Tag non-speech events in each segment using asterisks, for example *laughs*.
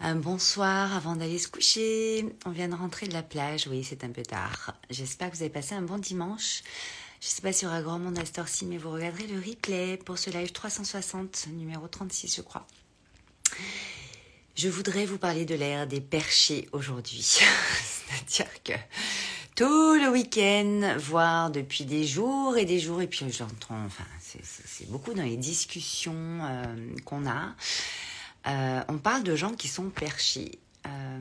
Un bonsoir avant d'aller se coucher. On vient de rentrer de la plage. Oui, c'est un peu tard. J'espère que vous avez passé un bon dimanche. Je ne sais pas s'il y aura grand monde à cette heure-ci, mais vous regarderez le replay pour ce live 360, numéro 36, je crois. Je voudrais vous parler de l'ère des perchés aujourd'hui. *laughs* C'est-à-dire que tout le week-end, voire depuis des jours et des jours, et puis j'entends, enfin, c'est beaucoup dans les discussions euh, qu'on a. Euh, on parle de gens qui sont perchés. Euh,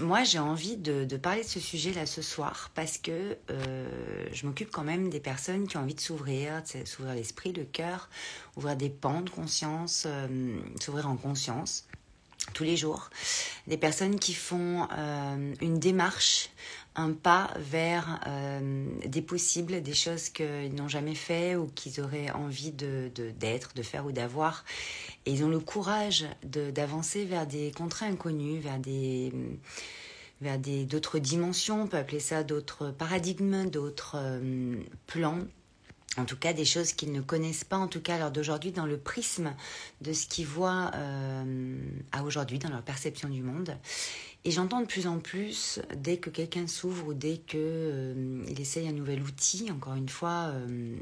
moi, j'ai envie de, parler de ce sujet-là ce soir parce que euh, je m'occupe quand même des personnes qui ont envie de s'ouvrir, s'ouvrir l'esprit, le cœur, ouvrir des pans de conscience, s'ouvrir en conscience tous les jours. Des personnes qui font une démarche un pas vers euh, des possibles, des choses qu'ils n'ont jamais fait ou qu'ils auraient envie de d'être, de, faire ou d'avoir. Et ils ont le courage d'avancer vers des contrats inconnus, vers des vers des d'autres dimensions, on peut appeler ça d'autres paradigmes, d'autres euh, plans en tout cas des choses qu'ils ne connaissent pas, en tout cas à l'heure d'aujourd'hui, dans le prisme de ce qu'ils voient euh, à aujourd'hui, dans leur perception du monde. Et j'entends de plus en plus, dès que quelqu'un s'ouvre ou dès qu'il euh, essaye un nouvel outil, encore une fois, euh,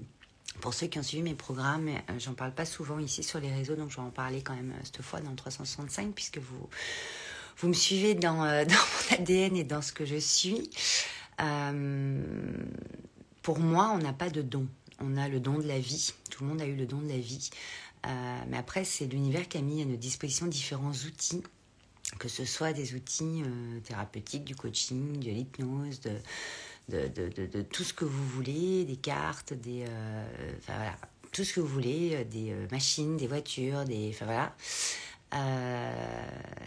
pour ceux qui ont suivi mes programmes, euh, j'en parle pas souvent ici sur les réseaux, donc je vais en parler quand même cette fois dans le 365, puisque vous, vous me suivez dans, *laughs* dans mon ADN et dans ce que je suis. pour moi, on n'a pas de don. On a le don de la vie. Tout le monde a eu le don de la vie. mais après, c'est l'univers qui a mis à notre disposition différents outils que ce soit des outils euh, thérapeutiques, du coaching, de l'hypnose, de, tout ce que vous voulez, des cartes, des, euh, tout ce que vous voulez, euh, des machines, des voitures, des, enfin voilà.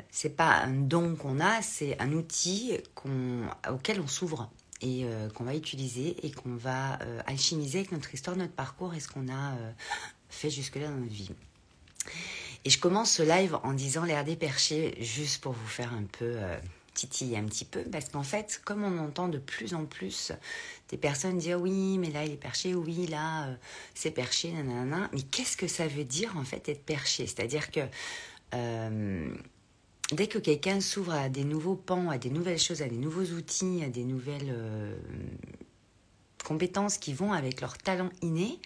c'est pas un don qu'on a, c'est un outil qu'on, auquel on s'ouvre et qu'on va utiliser et qu'on va alchimiser avec notre histoire, notre parcours et ce qu'on a fait jusque-là dans notre vie. Et je commence ce live en disant l'air des perchés, juste pour vous faire un peu euh, titiller un petit peu, parce qu'en fait, comme on entend de plus en plus des personnes dire oui, mais là il est perché, oui, là euh, c'est perché, nanana, mais qu'est-ce que ça veut dire en fait être perché? C'est-à-dire que euh, dès que quelqu'un s'ouvre à des nouveaux pans, à des nouvelles choses, à des nouveaux outils, à des nouvelles compétences qui vont avec leur talent inné,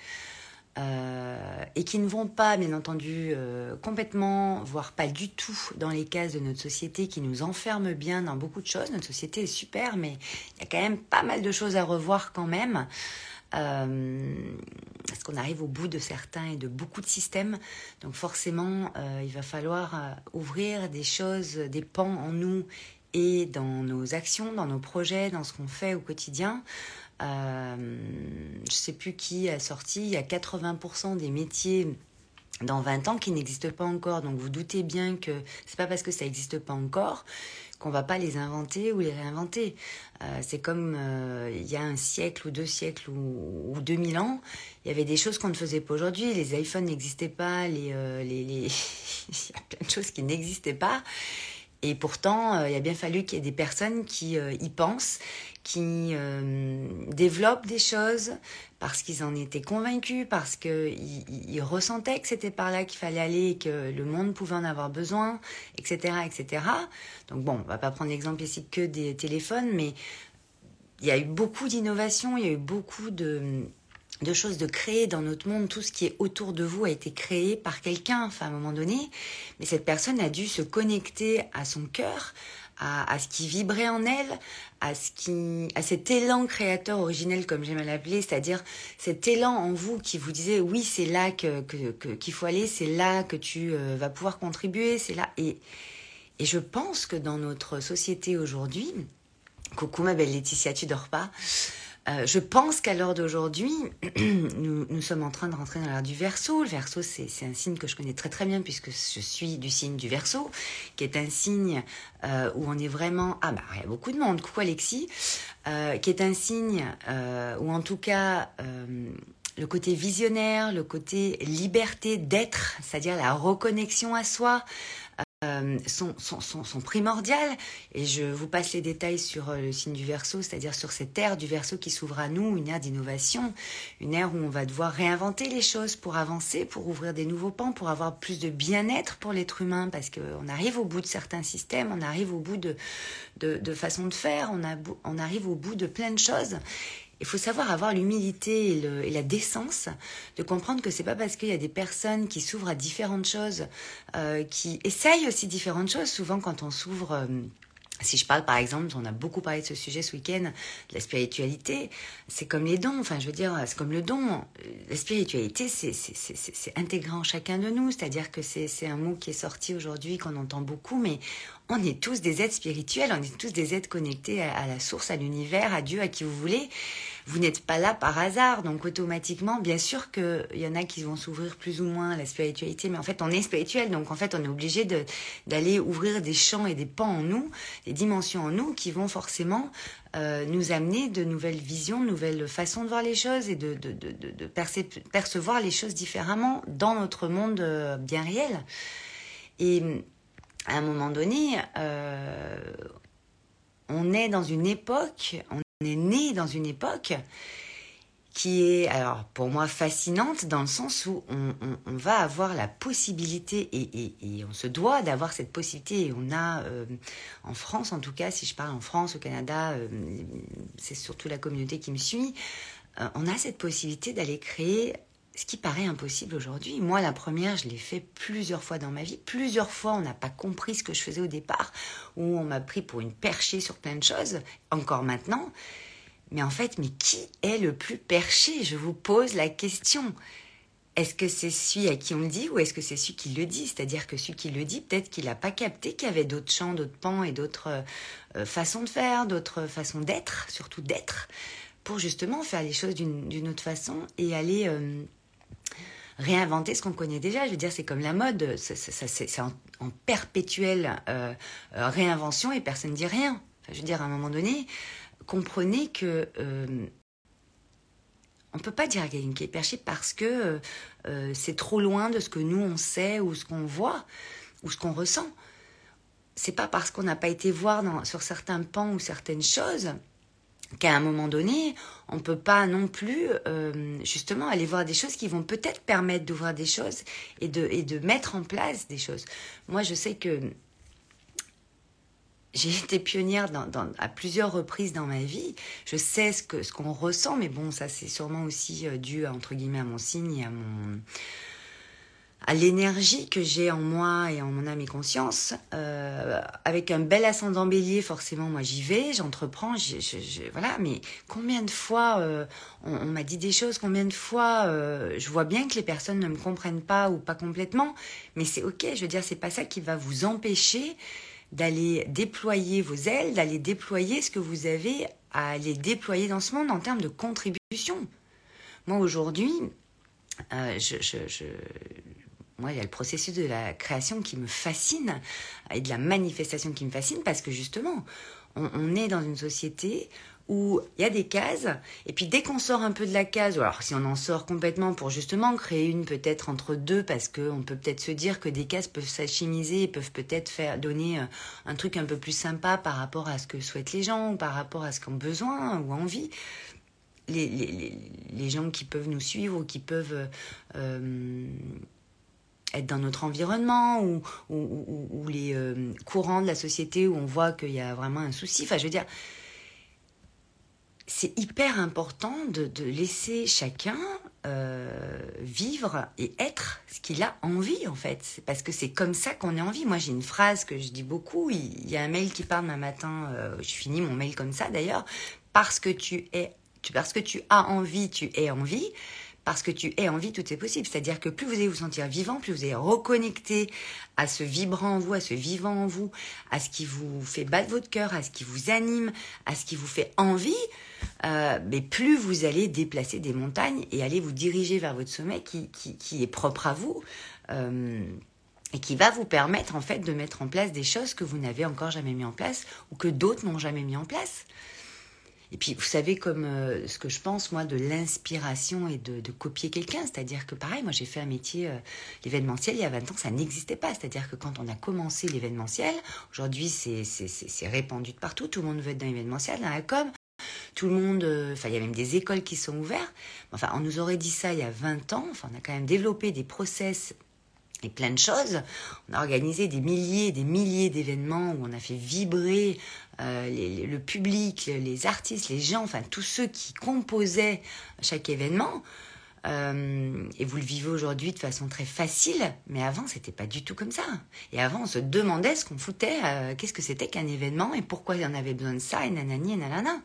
euh, et qui ne vont pas, bien entendu, euh, complètement, voire pas du tout, dans les cases de notre société qui nous enferment bien dans beaucoup de choses. Notre société est super, mais il y a quand même pas mal de choses à revoir quand même. Euh, parce qu'on arrive au bout de certains et de beaucoup de systèmes. Donc forcément, il va falloir ouvrir des choses, des pans en nous et dans nos actions, dans nos projets, dans ce qu'on fait au quotidien. Euh, je sais plus qui a sorti, il y a 80% des métiers dans 20 ans qui n'existent pas encore. Donc vous doutez bien que c'est pas parce que ça n'existe pas encore qu'on va pas les inventer ou les réinventer. Euh, c'est comme euh, il y a un siècle ou deux siècles ou, ou 2000 ans, il y avait des choses qu'on ne faisait pas aujourd'hui. Les iPhones n'existaient pas, les, les, les... *laughs* il y a plein de choses qui n'existaient pas. Et pourtant, il a bien fallu qu'il y ait des personnes qui y pensent, qui euh, développent des choses parce qu'ils en étaient convaincus, parce qu'ils ils ressentaient que c'était par là qu'il fallait aller, que le monde pouvait en avoir besoin, etc. etc. Donc bon, on va pas prendre l'exemple ici que des téléphones, mais il y a eu beaucoup d'innovations, il y a eu beaucoup de, de choses de créer dans notre monde, tout ce qui est autour de vous a été créé par quelqu'un, enfin à un moment donné, mais cette personne a dû se connecter à son cœur, à, ce qui vibrait en elle, à, ce qui, à cet élan créateur originel, comme j'aime l'appeler, c'est-à-dire cet élan en vous qui vous disait oui, c'est là que, qu'il faut aller, c'est là que tu euh, vas pouvoir contribuer, c'est là. Et, et je pense que dans notre société aujourd'hui, coucou ma belle Laetitia, tu dors pas euh, je pense qu'à l'heure d'aujourd'hui, *clears throat* nous, sommes en train de rentrer dans l'ère du verso. Le verso, c'est un signe que je connais très très bien puisque je suis du signe du verso, qui est un signe euh, où on est vraiment... Ah bah, il y a beaucoup de monde, coucou Alexis, euh, qui est un signe où en tout cas... Le côté visionnaire, le côté liberté d'être, c'est-à-dire la reconnexion à soi, euh, sont, primordiales. Et je vous passe les détails sur euh, le signe du verso, c'est-à-dire sur cette ère du verso qui s'ouvre à nous, une ère d'innovation, une ère où on va devoir réinventer les choses pour avancer, pour ouvrir des nouveaux pans, pour avoir plus de bien-être pour l'être humain, parce qu'on arrive au bout de certains systèmes, on arrive au bout de, façons de faire, on arrive au bout de plein de choses. Il faut savoir avoir l'humilité et, la décence de comprendre que c'est pas parce qu'il y a des personnes qui s'ouvrent à différentes choses, euh, qui essayent aussi différentes choses. Souvent, quand on s'ouvre euh, si je parle par exemple, on a beaucoup parlé de ce sujet ce week-end, de la spiritualité, c'est comme les dons, enfin je veux dire, c'est comme le don. La spiritualité, c'est intégrant chacun de nous, c'est-à-dire que c'est un mot qui est sorti aujourd'hui, qu'on entend beaucoup, mais on est tous des êtres spirituels, on est tous des êtres connectés à, la source, à l'univers, à Dieu, à qui vous voulez. Vous n'êtes pas là par hasard, donc automatiquement, bien sûr qu'il y en a qui vont s'ouvrir plus ou moins à la spiritualité, mais en fait on est spirituel, donc en fait on est obligé d'aller ouvrir des champs et des pans en nous, des dimensions en nous qui vont forcément euh, nous amener de nouvelles visions, de nouvelles façons de voir les choses et de, de, percevoir les choses différemment dans notre monde euh, bien réel. Et à un moment donné, euh, on est dans une époque, on est né dans une époque qui est, alors pour moi, fascinante dans le sens où on, va avoir la possibilité, et, on se doit d'avoir cette possibilité, et on a, euh, en France en tout cas, si je parle en France, au Canada, euh, c'est surtout la communauté qui me suit, on a cette possibilité d'aller créer ce qui paraît impossible aujourd'hui. Moi, la première, je l'ai fait plusieurs fois dans ma vie. Plusieurs fois, on n'a pas compris ce que je faisais au départ, ou on m'a pris pour une perchée sur plein de choses, encore maintenant. Mais en fait, mais qui est le plus perché? Je vous pose la question. Est-ce que c'est celui à qui on le dit ou est-ce que c'est celui qui le dit? C'est-à-dire que celui qui le dit, peut-être qu'il n'a pas capté qu'il y avait d'autres champs, d'autres pans et d'autres euh, façons de faire, d'autres façons d'être, surtout d'être, pour justement faire les choses d'une autre façon et aller euh, réinventer ce qu'on connaît déjà. Je veux dire, c'est comme la mode, c'est en, perpétuelle euh, euh, réinvention et personne ne dit rien. je veux dire, à un moment donné, comprenez que euh, on peut pas dire à quelqu'un qui est perché parce que c'est trop loin de ce que nous on sait ou ce qu'on voit ou ce qu'on ressent. C'est pas parce qu'on n'a pas été voir sur certains pans ou certaines choses qu'à un moment donné, on ne peut pas non plus euh, justement aller voir des choses qui vont peut-être permettre d'ouvrir des choses et de, et de mettre en place des choses. Moi, je sais que j'ai *laughs* été pionnière à plusieurs reprises dans ma vie. Je sais ce que ce qu'on ressent, mais bon, ça c'est sûrement aussi euh, dû entre guillemets à mon signe et à mon à l'énergie que j'ai en moi et en mon âme et conscience. Euh, avec un bel ascendant bélier, forcément, moi j'y vais, j'entreprends, je, voilà. Mais combien de fois euh, on, m'a dit des choses, combien de fois euh, je vois bien que les personnes ne me comprennent pas ou pas complètement, mais c'est ok. Je veux dire, c'est pas ça qui va vous empêcher d'aller déployer vos ailes, d'aller déployer ce que vous avez à aller déployer dans ce monde en termes de contribution. Moi aujourd'hui, je, moi, il y a le processus de la création qui me fascine et de la manifestation qui me fascine parce que justement, on, est dans une société où il y a des cases, et puis dès qu'on sort un peu de la case, ou alors si on en sort complètement pour justement créer une peut-être entre deux, parce qu'on peut peut-être se dire que des cases peuvent s'alchimiser et peuvent peut-être faire donner euh, un truc un peu plus sympa par rapport à ce que souhaitent les gens, ou par rapport à ce qu'ils ont besoin ou envie. Les, les, les, gens qui peuvent nous suivre ou qui peuvent euh, être dans notre environnement ou, les euh, courants de la société où on voit qu'il y a vraiment un souci. Enfin, je veux dire, c'est hyper important de, laisser chacun euh, vivre et être ce qu'il a envie en fait. Parce que c'est comme ça qu'on est envie. Moi j'ai une phrase que je dis beaucoup. Il y a un mail qui parle un matin. Euh, je finis mon mail comme ça d'ailleurs. Parce que tu es, parce que tu as envie, tu es envie parce que tu es en vie, tout est possible. C'est-à-dire que plus vous allez vous sentir vivant, plus vous allez reconnecter à ce vibrant en vous, à ce vivant en vous, à ce qui vous fait battre votre cœur, à ce qui vous anime, à ce qui vous fait envie, euh, mais plus vous allez déplacer des montagnes et aller vous diriger vers votre sommet qui, est propre à vous. Euh, et qui va vous permettre en fait de mettre en place des choses que vous n'avez encore jamais mis en place ou que d'autres n'ont jamais mis en place. Et puis, vous savez, comme euh, ce que je pense, moi, de l'inspiration et de, copier quelqu'un. C'est-à-dire que, pareil, moi, j'ai fait un métier, euh, il y a 20 ans, ça n'existait pas. C'est-à-dire que quand on a commencé l'événementiel, aujourd'hui, c'est répandu de partout. Tout le monde veut être dans l'événementiel, dans la com. Tout le monde, euh, enfin, il y a même des écoles qui sont ouvertes. Enfin, on nous aurait dit ça il y a 20 ans. Enfin, on a quand même développé des process et plein de choses. On a organisé des milliers des milliers d'événements où on a fait vibrer euh, le public, les artistes, les gens, enfin tous ceux qui composaient chaque événement. Euh, et vous le vivez aujourd'hui de façon très facile, mais avant c'était pas du tout comme ça. Et avant on se demandait ce qu'on foutait, euh, qu'est-ce que c'était qu'un événement et pourquoi en avait besoin de ça et nanani et nanana.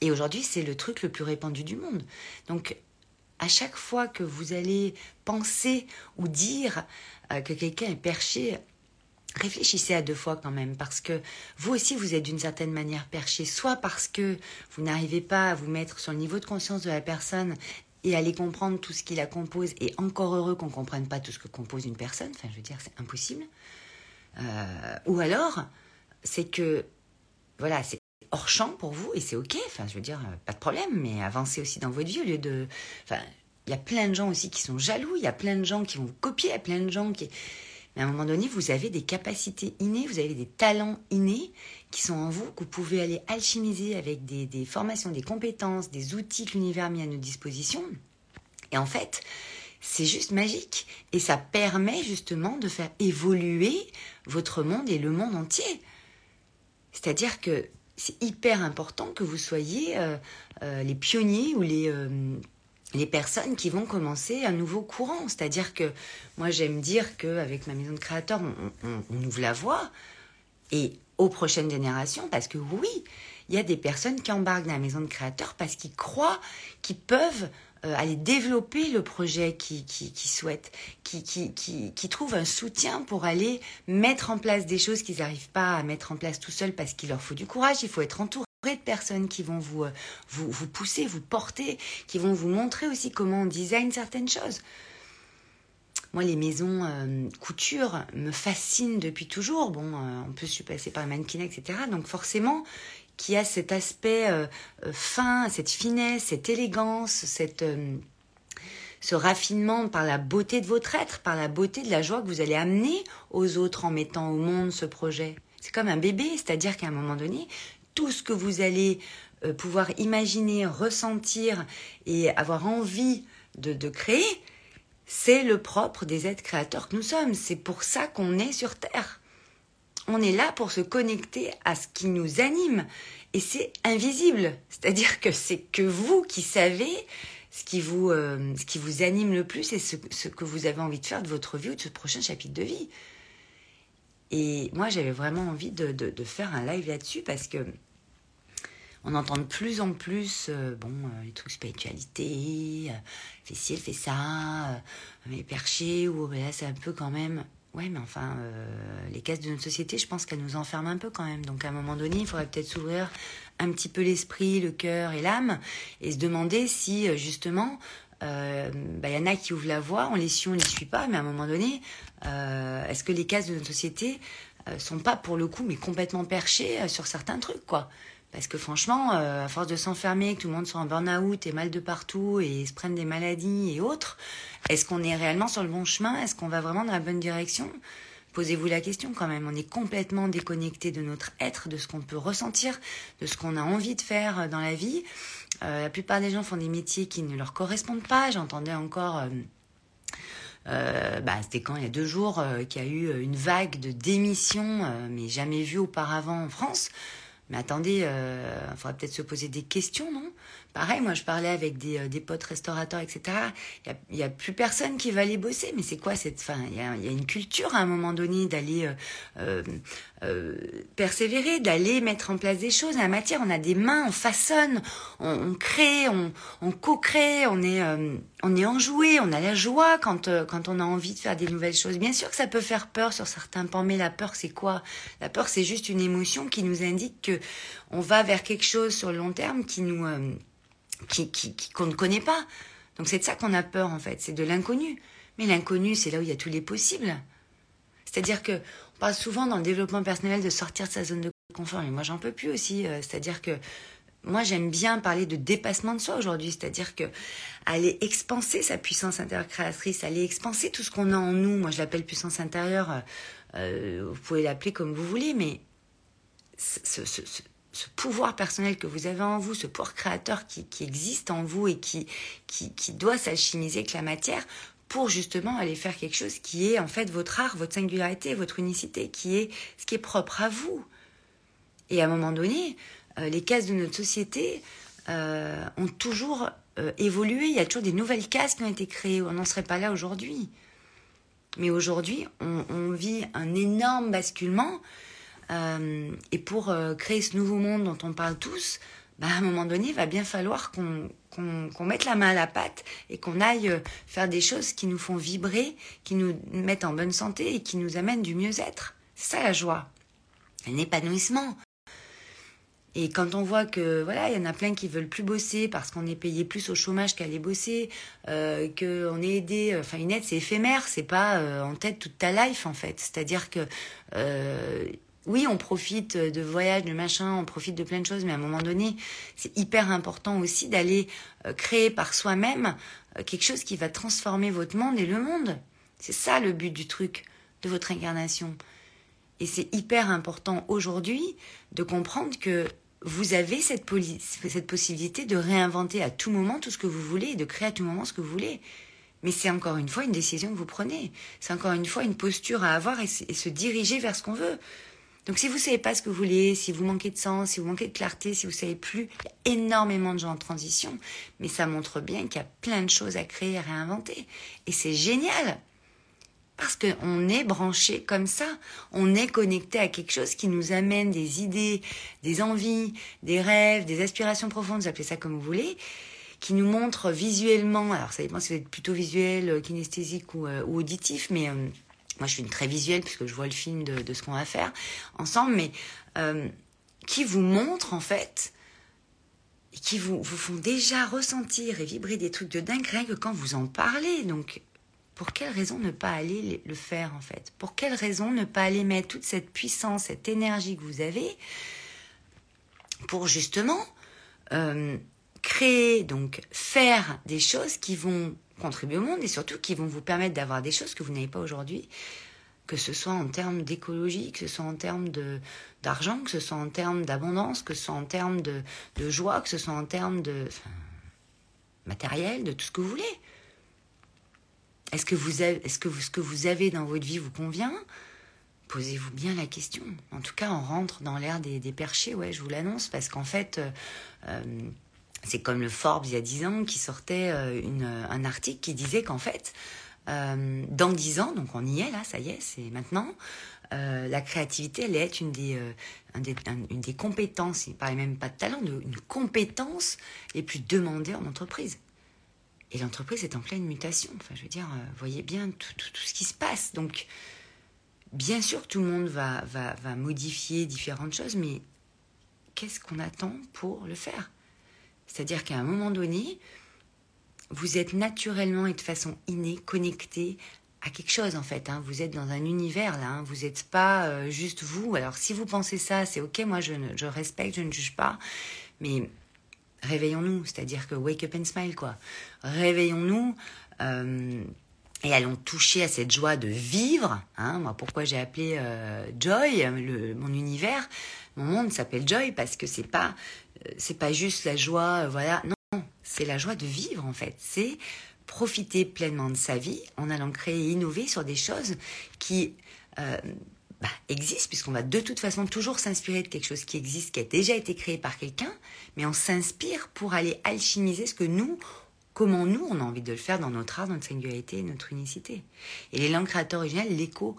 Et aujourd'hui c'est le truc le plus répandu du monde. Donc à chaque fois que vous allez penser ou dire euh, que quelqu'un est perché, réfléchissez à deux fois quand même, parce que vous aussi, vous êtes d'une certaine manière perché, soit parce que vous n'arrivez pas à vous mettre sur le niveau de conscience de la personne et aller comprendre tout ce qui la compose, et encore heureux qu'on ne comprenne pas tout ce que compose une personne, enfin je veux dire, c'est impossible. Euh, ou alors, c'est que, voilà, c'est hors champ pour vous et c'est ok. Enfin, je veux dire, euh, pas de problème, mais avancez aussi dans votre vie au lieu de. Enfin, il y a plein de gens aussi qui sont jaloux, il y a plein de gens qui vont vous copier, il y a plein de gens qui. Mais à un moment donné, vous avez des capacités innées, vous avez des talents innés qui sont en vous, que vous pouvez aller alchimiser avec des, des formations, des compétences, des outils que l'univers a mis à notre disposition. Et en fait, c'est juste magique. Et ça permet justement de faire évoluer votre monde et le monde entier. C'est-à-dire que c'est hyper important que vous soyez euh, euh, les pionniers ou les, euh, les personnes qui vont commencer un nouveau courant. C'est-à-dire que moi, j'aime dire qu'avec ma maison de créateurs, on, ouvre la voie et aux prochaines générations, parce que oui, il y a des personnes qui embarquent dans la maison de créateurs parce qu'ils croient qu'ils peuvent aller développer le projet qu'ils souhaitent, qui, qui, qui, qui, trouvent un soutien pour aller mettre en place des choses qu'ils n'arrivent pas à mettre en place tout seuls parce qu'il leur faut du courage, il faut être entouré de personnes qui vont vous, vous, vous pousser, vous porter, qui vont vous montrer aussi comment on design certaines choses. Moi, les maisons euh, couture me fascinent depuis toujours. Bon, euh, plus, je suis passée par mannequin, etc. Donc forcément, qui a cet aspect euh, euh, fin, cette finesse, cette élégance, cette, euh, ce raffinement par la beauté de votre être, par la beauté de la joie que vous allez amener aux autres en mettant au monde ce projet. C'est comme un bébé, c'est-à-dire qu'à un moment donné, tout ce que vous allez pouvoir imaginer, ressentir et avoir envie de, de créer, c'est le propre des êtres créateurs que nous sommes. C'est pour ça qu'on est sur Terre on est là pour se connecter à ce qui nous anime. Et c'est invisible. C'est-à-dire que c'est que vous qui savez ce qui vous, euh, anime le plus et ce, que vous avez envie de faire de votre vie ou de ce prochain chapitre de vie. Et moi, j'avais vraiment envie de, faire un live là-dessus parce que on entend de plus en plus, euh, bon, euh, les trucs spiritualité, fais ci, fait ça, mais perché, ou là, c'est un peu quand même Ouais, mais enfin, euh, les cases de notre société, je pense qu'elles nous enferment un peu quand même. Donc à un moment donné, il faudrait peut-être s'ouvrir un petit peu l'esprit, le cœur et l'âme, et se demander si euh, justement, euh, bah, il y en a qui ouvrent la voie, on les suit, on les suit pas, mais à un moment donné, est-ce que les cases de notre société sont pas pour le coup, mais complètement perchées sur certains trucs, quoi? Parce que franchement, à force de s'enfermer, que tout le monde soit en burn-out et mal de partout et se prenne des maladies et autres, est-ce qu'on est réellement sur le bon chemin? Est-ce qu'on va vraiment dans la bonne direction? Posez-vous la question quand même. On est complètement déconnecté de notre être, de ce qu'on peut ressentir, de ce qu'on a envie de faire dans la vie. Euh, la plupart des gens font des métiers qui ne leur correspondent pas. J'entendais encore... Euh, euh, bah, c'était quand? Il y a deux jours qu'il y a eu une vague de démissions, mais jamais vue auparavant en France. Mais attendez, il faudrait peut-être se poser des questions, non? Pareil, moi je parlais avec des, euh, des potes restaurateurs, etc. Il n'y a, plus personne qui va aller bosser. Mais c'est quoi cette fin Il y a, une culture à un moment donné d'aller euh, euh, euh, persévérer, d'aller mettre en place des choses. la matière, on a des mains, on façonne, on, crée, on, co-crée, on est, euh, on est enjoué, on a la joie quand, quand on a envie de faire des nouvelles choses. Bien sûr que ça peut faire peur sur certains pans, mais la peur, c'est quoi? La peur, c'est juste une émotion qui nous indique que on va vers quelque chose sur le long terme qui nous qui, qui, qu'on ne connaît pas. Donc c'est de ça qu'on a peur en fait, c'est de l'inconnu. Mais l'inconnu, c'est là où il y a tous les possibles. C'est-à-dire que parle souvent dans le développement personnel de sortir de sa zone de confort, mais moi j'en peux plus aussi. Euh, c'est-à-dire que moi j'aime bien parler de dépassement de soi aujourd'hui, c'est-à-dire que aller expanser sa puissance intérieure créatrice, aller expanser tout ce qu'on a en nous. Moi je l'appelle puissance intérieure. Euh, euh, vous pouvez l'appeler comme vous voulez, mais ce, pouvoir personnel que vous avez en vous, ce pouvoir créateur qui, existe en vous et qui, qui, qui doit s'alchimiser avec la matière, pour justement aller faire quelque chose qui est en fait votre art, votre singularité, votre unicité, qui est ce qui est propre à vous. Et à un moment donné, euh, les cases de notre société euh, ont toujours euh, évolué. Il y a toujours des nouvelles cases qui ont été créées. On n'en serait pas là aujourd'hui. Mais aujourd'hui, on, vit un énorme basculement. et pour créer ce nouveau monde dont on parle tous, bah, à un moment donné, il va bien falloir qu'on qu'on mette la main à la pâte et qu'on aille euh, faire des choses qui nous font vibrer, qui nous mettent en bonne santé et qui nous amènent du mieux-être. C'est ça la joie, un épanouissement. Et quand on voit que voilà, il y en a plein qui veulent plus bosser parce qu'on est payé plus au chômage qu'à aller bosser, euh, qu'on est aidé, enfin une aide c'est éphémère, c'est pas euh, en tête toute ta life en fait. C'est-à-dire que euh, oui, on profite de voyages, de machin, on profite de plein de choses, mais à un moment donné, c'est hyper important aussi d'aller euh, créer par soi-même euh, quelque chose qui va transformer votre monde et le monde. C'est ça le but du truc, de votre incarnation. Et c'est hyper important aujourd'hui de comprendre que vous avez cette, possibilité de réinventer à tout moment tout ce que vous voulez et de créer à tout moment ce que vous voulez. Mais c'est encore une fois une décision que vous prenez. C'est encore une fois une posture à avoir et se diriger vers ce qu'on veut. Donc si vous savez pas ce que vous voulez, si vous manquez de sens, si vous manquez de clarté, si vous savez plus, il y a énormément de gens en transition, mais ça montre bien qu'il y a plein de choses à créer, à réinventer. Et c'est génial. Parce qu'on est branché comme ça, on est connecté à quelque chose qui nous amène des idées, des envies, des rêves, des aspirations profondes, vous appelez ça comme vous voulez, qui nous montre visuellement, alors ça dépend si vous êtes plutôt visuel, kinesthésique ou, euh, auditif, mais... Euh, moi je suis une très visuelle puisque je vois le film de, ce qu'on va faire ensemble, mais euh, qui vous montre en fait, et qui vous, vous font déjà ressentir et vibrer des trucs de dingue quand vous en parlez. Donc pour quelle raison ne pas aller le faire en fait? Pour quelle raison ne pas aller mettre toute cette puissance, cette énergie que vous avez pour justement euh, créer, donc faire des choses qui vont contribuer au monde et surtout qui vont vous permettre d'avoir des choses que vous n'avez pas aujourd'hui, que ce soit en termes d'écologie, que ce soit en termes d'argent, que ce soit en termes d'abondance, que ce soit en termes de, de joie, que ce soit en termes de matériel, de tout ce que vous voulez. Est-ce que, vous avez, est-ce que ce que vous avez dans votre vie vous convient? Posez-vous bien la question. En tout cas, on rentre dans l'ère des, des perchés, ouais, je vous l'annonce, parce qu'en fait, euh, euh, c'est comme le Forbes il y a 10 ans qui sortait euh, une, un article qui disait qu'en fait, euh, dans 10 ans, donc on y est là, ça y est, c'est maintenant, euh, la créativité, elle est une des, compétences, il ne parlait même pas de talent, une compétence les plus demandées en entreprise. Et l'entreprise est en pleine mutation. Enfin, je veux dire, voyez bien tout, ce qui se passe. Donc, bien sûr, tout le monde va modifier différentes choses, mais qu'est-ce qu'on attend pour le faire? C'est-à-dire qu'à un moment donné, vous êtes naturellement et de façon innée connecté à quelque chose en fait. Hein. Vous êtes dans un univers là, hein. vous n'êtes pas euh, juste vous. Alors si vous pensez ça, c'est ok, moi je, je respecte, je ne juge pas, mais réveillons-nous, c'est-à-dire que wake up and smile quoi. Réveillons-nous. Euh, et allons toucher à cette joie de vivre. Hein. Moi, pourquoi j'ai appelé euh, Joy, le, mon univers, mon monde s'appelle Joy parce que c'est pas c'est pas juste la joie, euh, voilà. Non, c'est la joie de vivre en fait. C'est profiter pleinement de sa vie en allant créer et innover sur des choses qui euh, bah, existent, puisqu'on va de toute façon toujours s'inspirer de quelque chose qui existe, qui a déjà été créé par quelqu'un, mais on s'inspire pour aller alchimiser ce que nous, comment nous, on a envie de le faire dans notre art, notre singularité, notre unicité. Et les langues créateurs originales, l'écho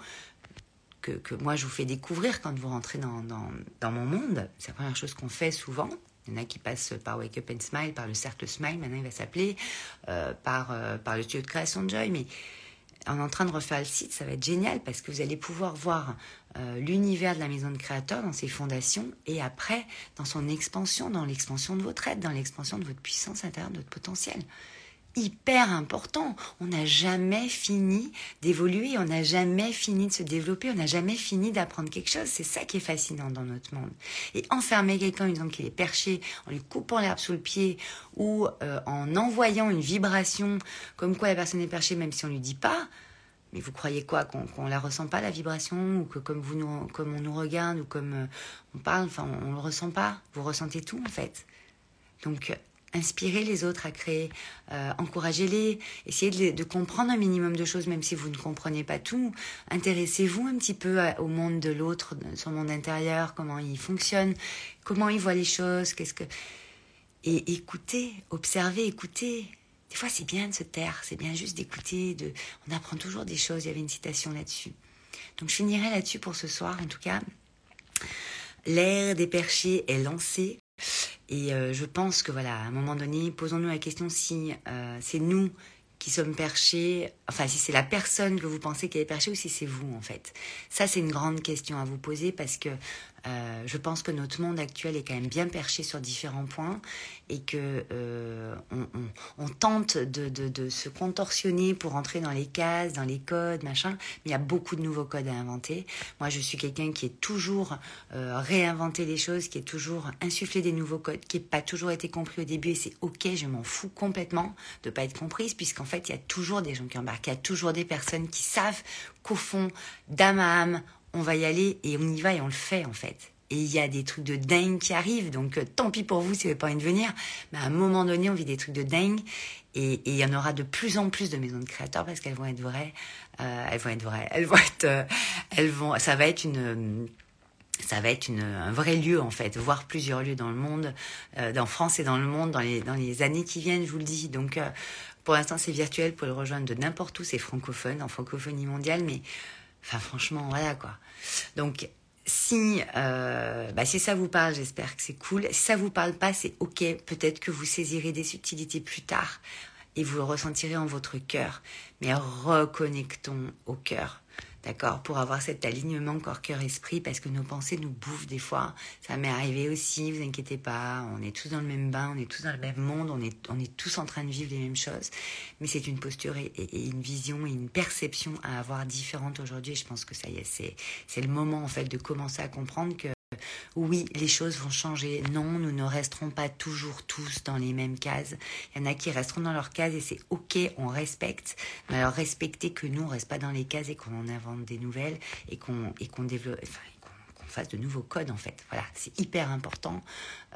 que, que, moi je vous fais découvrir quand vous rentrez dans, dans, mon monde, c'est la première chose qu'on fait souvent, il y en a qui passent par Wake Up and Smile, par le Cercle Smile, maintenant il va s'appeler, euh, par, euh, par le studio de création de Joy. Mais en en train de refaire le site, ça va être génial parce que vous allez pouvoir voir euh, l'univers de la maison de créateur dans ses fondations et après dans son expansion, dans l'expansion de votre aide, dans l'expansion de votre puissance intérieure, de votre potentiel. Hyper important. On n'a jamais fini d'évoluer, on n'a jamais fini de se développer, on n'a jamais fini d'apprendre quelque chose. C'est ça qui est fascinant dans notre monde. Et enfermer quelqu'un en disant qu'il est perché, en lui coupant l'herbe sous le pied ou euh, en envoyant une vibration comme quoi la personne est perchée même si on lui dit pas, mais vous croyez quoi Qu'on ne la ressent pas la vibration ou que comme vous nous, comme on nous regarde ou comme euh, on parle, enfin on, ne le ressent pas? Vous ressentez tout en fait. Donc inspirez les autres à créer, euh, encouragez-les, essayez de, comprendre un minimum de choses, même si vous ne comprenez pas tout. Intéressez-vous un petit peu au monde de l'autre, son monde intérieur, comment il fonctionne, comment il voit les choses, qu'est-ce que et écoutez, observez, écoutez. Des fois, c'est bien de se taire, c'est bien juste d'écouter. De... On apprend toujours des choses. Il y avait une citation là-dessus. Donc, je finirai là-dessus pour ce soir, en tout cas. L'ère des perchés est lancée. Et euh, je pense que voilà, à un moment donné, posons-nous la question si euh, c'est nous qui sommes perchés, enfin si c'est la personne que vous pensez qu'elle est perchée ou si c'est vous en fait. Ça c'est une grande question à vous poser parce que euh, je pense que notre monde actuel est quand même bien perché sur différents points et que euh, on, tente de, se contorsionner pour entrer dans les cases, dans les codes, machin. Mais il y a beaucoup de nouveaux codes à inventer. Moi, je suis quelqu'un qui est toujours euh, réinventé les choses, qui est toujours insufflé des nouveaux codes, qui n'a pas toujours été compris au début et c'est ok. Je m'en fous complètement de pas être comprise puisqu'en fait, il y a toujours des gens qui embarquent, il y a toujours des personnes qui savent qu'au fond, d'âme à âme, on va y aller et on y va et on le fait en fait. Et il y a des trucs de dingue qui arrivent, donc euh, tant pis pour vous si vous n'avez pas envie de venir. Mais à un moment donné, on vit des trucs de dingue et, il y en aura de plus en plus de maisons de créateurs parce qu'elles vont être vraies. Euh, elles vont être vraies. Elles vont être. Euh, elles vont. Ça va être une ça va être un vrai lieu en fait, voir plusieurs lieux dans le monde, euh, en France et dans le monde dans les, dans les années qui viennent, je vous le dis. Donc pour l'instant c'est virtuel, pour le rejoindre de n'importe où, c'est francophone, en francophonie mondiale, mais Enfin, franchement, voilà quoi. Donc, si, euh, bah, si ça vous parle, j'espère que c'est cool. Si ça vous parle pas, c'est ok. Peut-être que vous saisirez des subtilités plus tard et vous le ressentirez en votre cœur. Mais reconnectons au cœur. D'accord Pour avoir cet alignement corps-cœur-esprit, parce que nos pensées nous bouffent des fois. Ça m'est arrivé aussi, vous inquiétez pas. On est tous dans le même bain, on est tous dans le même monde, on est, on est tous en train de vivre les mêmes choses. Mais c'est une posture et, une vision et une perception à avoir différente aujourd'hui. Je pense que ça y est, c'est le moment en fait de commencer à comprendre que oui, les choses vont changer. Non, nous ne resterons pas toujours tous dans les mêmes cases. Il y en a qui resteront dans leurs cases et c'est ok, on respecte. Mais alors respectez que nous, on reste pas dans les cases et qu'on en invente des nouvelles et qu'on et qu'on développe, fasse de nouveaux codes en fait. Voilà, c'est hyper important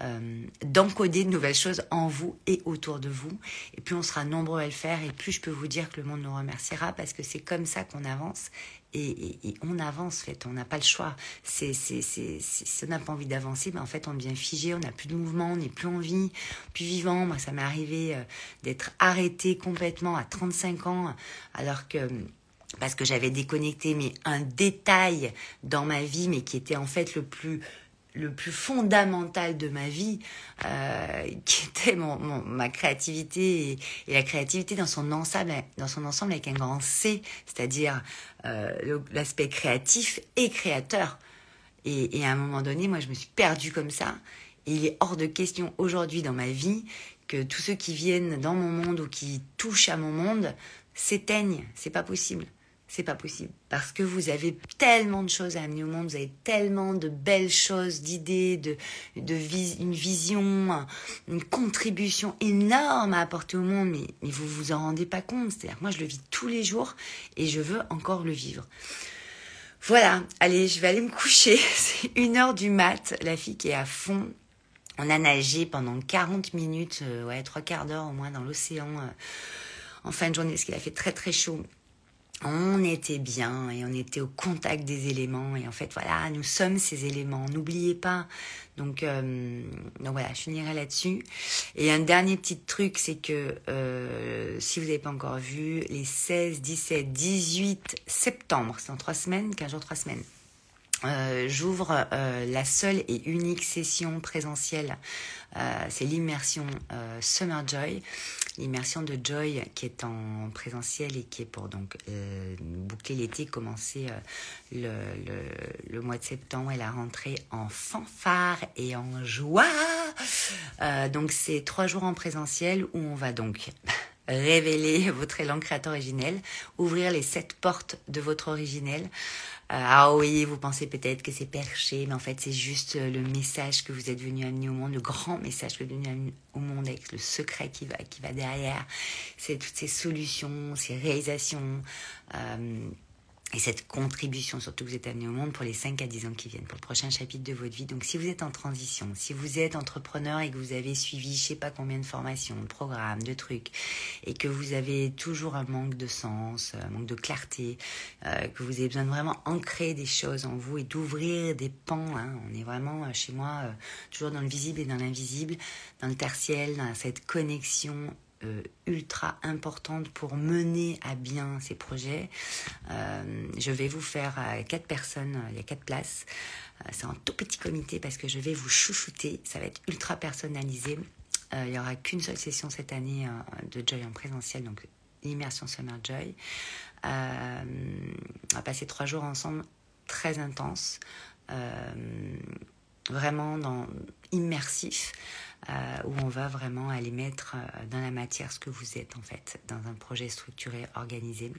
euh, d'encoder de nouvelles choses en vous et autour de vous. Et plus on sera nombreux à le faire, et plus je peux vous dire que le monde nous remerciera parce que c'est comme ça qu'on avance. Et, on avance, en fait, on n'a pas le choix. C'est, c'est, c'est, si on n'a pas envie d'avancer, ben en fait, on devient figé, on n'a plus de mouvement, on n'est plus en vie, plus vivant. Moi, ça m'est arrivé euh, d'être arrêté complètement à 35 ans, alors que parce que j'avais déconnecté mais un détail dans ma vie mais qui était en fait le plus le plus fondamental de ma vie, euh, *laughs* qui était mon, ma créativité et, la créativité dans son ensemble, dans son ensemble avec un grand C, c'est-à-dire euh, l'aspect créatif et créateur. Et, et, à un moment donné, moi, je me suis perdue comme ça. Et il est hors de question aujourd'hui dans ma vie que tous ceux qui viennent dans mon monde ou qui touchent à mon monde s'éteignent. C'est pas possible. C'est pas possible. Parce que vous avez tellement de choses à amener au monde, vous avez tellement de belles choses, d'idées, de, de une vision, une contribution énorme à apporter au monde, mais, mais vous vous en rendez pas compte. C'est-à-dire moi, je le vis tous les jours et je veux encore le vivre. Voilà, allez, je vais aller me coucher. *laughs* C'est une heure du mat, la fille qui est à fond. On a nagé pendant 40 minutes, euh, ouais, trois quarts d'heure au moins dans l'océan euh, en fin de journée, parce qu'il a fait très très chaud on était bien et on était au contact des éléments et en fait voilà nous sommes ces éléments. N'oubliez pas. Donc euh, donc voilà je finirai là-dessus. Et un dernier petit truc c'est que euh, si vous n'avez pas encore vu les 16 17 18 septembre c'est dans trois semaines 15 jours trois semaines euh, j'ouvre la seule et unique session présentielle c'est l'immersion Summer Joy l'immersion de Joy qui est en présentiel et qui est pour donc euh, boucler l'été, commencer euh, le, le, mois de septembre et la rentrée en fanfare et en joie. Euh, donc c'est trois jours en présentiel où on va donc *laughs* révéler *laughs* votre élan créateur originel, ouvrir les sept portes de votre originel. Euh, ah oui, vous pensez peut-être que c'est perché, mais en fait c'est juste le message que vous êtes venu amener au monde, le grand message que vous êtes venu amener au monde avec le secret qui va, qui va derrière. C'est toutes ces solutions, ces réalisations. Euh, et cette contribution, surtout que vous êtes amené au monde pour les 5 à 10 ans qui viennent, pour le prochain chapitre de votre vie. Donc si vous êtes en transition, si vous êtes entrepreneur et que vous avez suivi je sais pas combien de formations, de programmes, de trucs, et que vous avez toujours un manque de sens, un manque de clarté, euh, que vous avez besoin de vraiment ancrer des choses en vous et d'ouvrir des pans. Hein. On est vraiment euh, chez moi euh, toujours dans le visible et dans l'invisible, dans le tertiel, dans cette connexion euh, ultra importante pour mener à bien ces projets. Euh, je vais vous faire euh, quatre personnes, il y a quatre places. c'est un tout petit comité parce que je vais vous chouchouter. Ça va être ultra personnalisé. il n'y aura qu'une seule session cette année de Joy en présentiel, donc l'immersion Summer Joy. on va passer trois jours ensemble très intenses, vraiment dans, immersif. Euh, où on va vraiment aller mettre euh, dans la matière ce que vous êtes en fait, dans un projet structuré, organisé.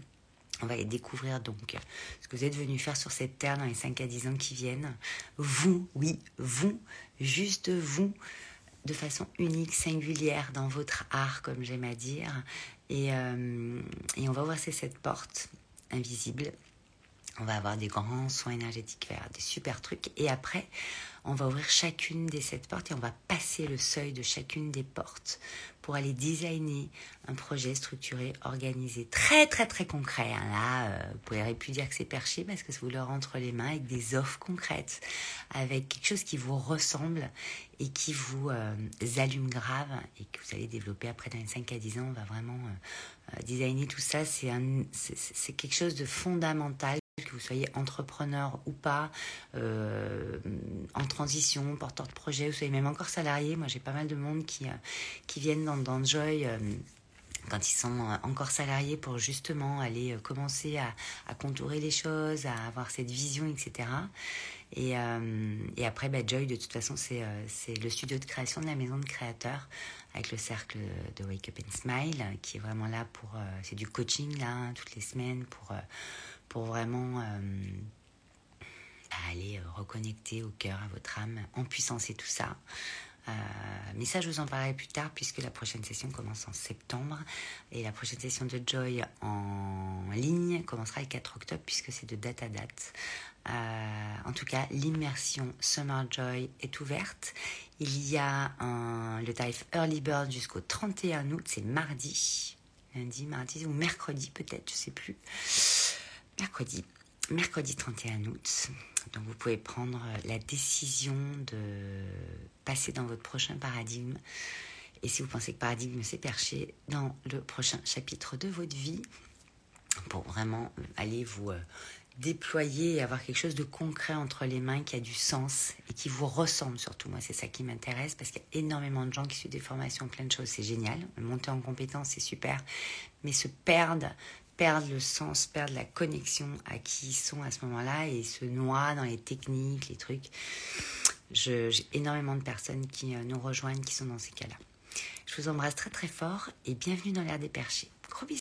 On va découvrir donc ce que vous êtes venu faire sur cette terre dans les 5 à 10 ans qui viennent. Vous, oui, vous, juste vous, de façon unique, singulière dans votre art, comme j'aime à dire. Et, euh, on va ouvrir ces sept portes invisibles. On va avoir des grands soins énergétiques verts, des super trucs. Et après, on va ouvrir chacune des sept portes et on va passer le seuil de chacune des portes pour aller designer un projet structuré, organisé, très très très concret. Hein. Là, euh, vous pourriez plus dire que c'est perché parce que vous leur entre les mains avec des offres concrètes, avec quelque chose qui vous ressemble et qui vous euh, allume grave et que vous allez développer après dans les 5 à 10 ans. On va vraiment euh, designer tout ça. C'est quelque chose de fondamental que vous soyez entrepreneur ou pas, euh, en transition, porteur de projet, vous soyez même encore salarié. Moi, j'ai pas mal de monde qui, euh, qui viennent dans, Joy euh, quand ils sont encore salariés pour justement aller commencer à, à, contourer les choses, à avoir cette vision, etc. Et, après, bah, Joy, de toute façon, c'est le studio de création de la maison de créateurs avec le cercle de Wake Up and Smile, qui est vraiment là pour... c'est du coaching, là, hein, toutes les semaines, pour pour vraiment euh, aller euh, reconnecter au cœur, à votre âme, en puissance et tout ça. Euh, mais ça, je vous en parlerai plus tard puisque la prochaine session commence en septembre et la prochaine session de Joy en ligne commencera le 4 octobre puisque c'est de date à date. en tout cas, l'immersion Summer Joy est ouverte. Il y a le tarif Early Bird jusqu'au 31 août, c'est mardi, lundi, mardi ou mercredi peut-être, je sais plus mercredi, mercredi 31 août. Donc vous pouvez prendre la décision de passer dans votre prochain paradigme. Et si vous pensez que paradigme s'est perché dans le prochain chapitre de votre vie, pour vraiment aller vous euh, déployer et avoir quelque chose de concret entre les mains qui a du sens et qui vous ressemble surtout. Moi, c'est ça qui m'intéresse parce qu'il y a énormément de gens qui suivent des formations, plein de choses, c'est génial. Monter en compétence, c'est super. Mais se perdre perdent le sens, perdent la connexion à qui ils sont à ce moment-là et se noient dans les techniques, les trucs. J'ai énormément de personnes qui euh, nous rejoignent, qui sont dans ces cas-là. Je vous embrasse très très fort et bienvenue dans l'air des perchés.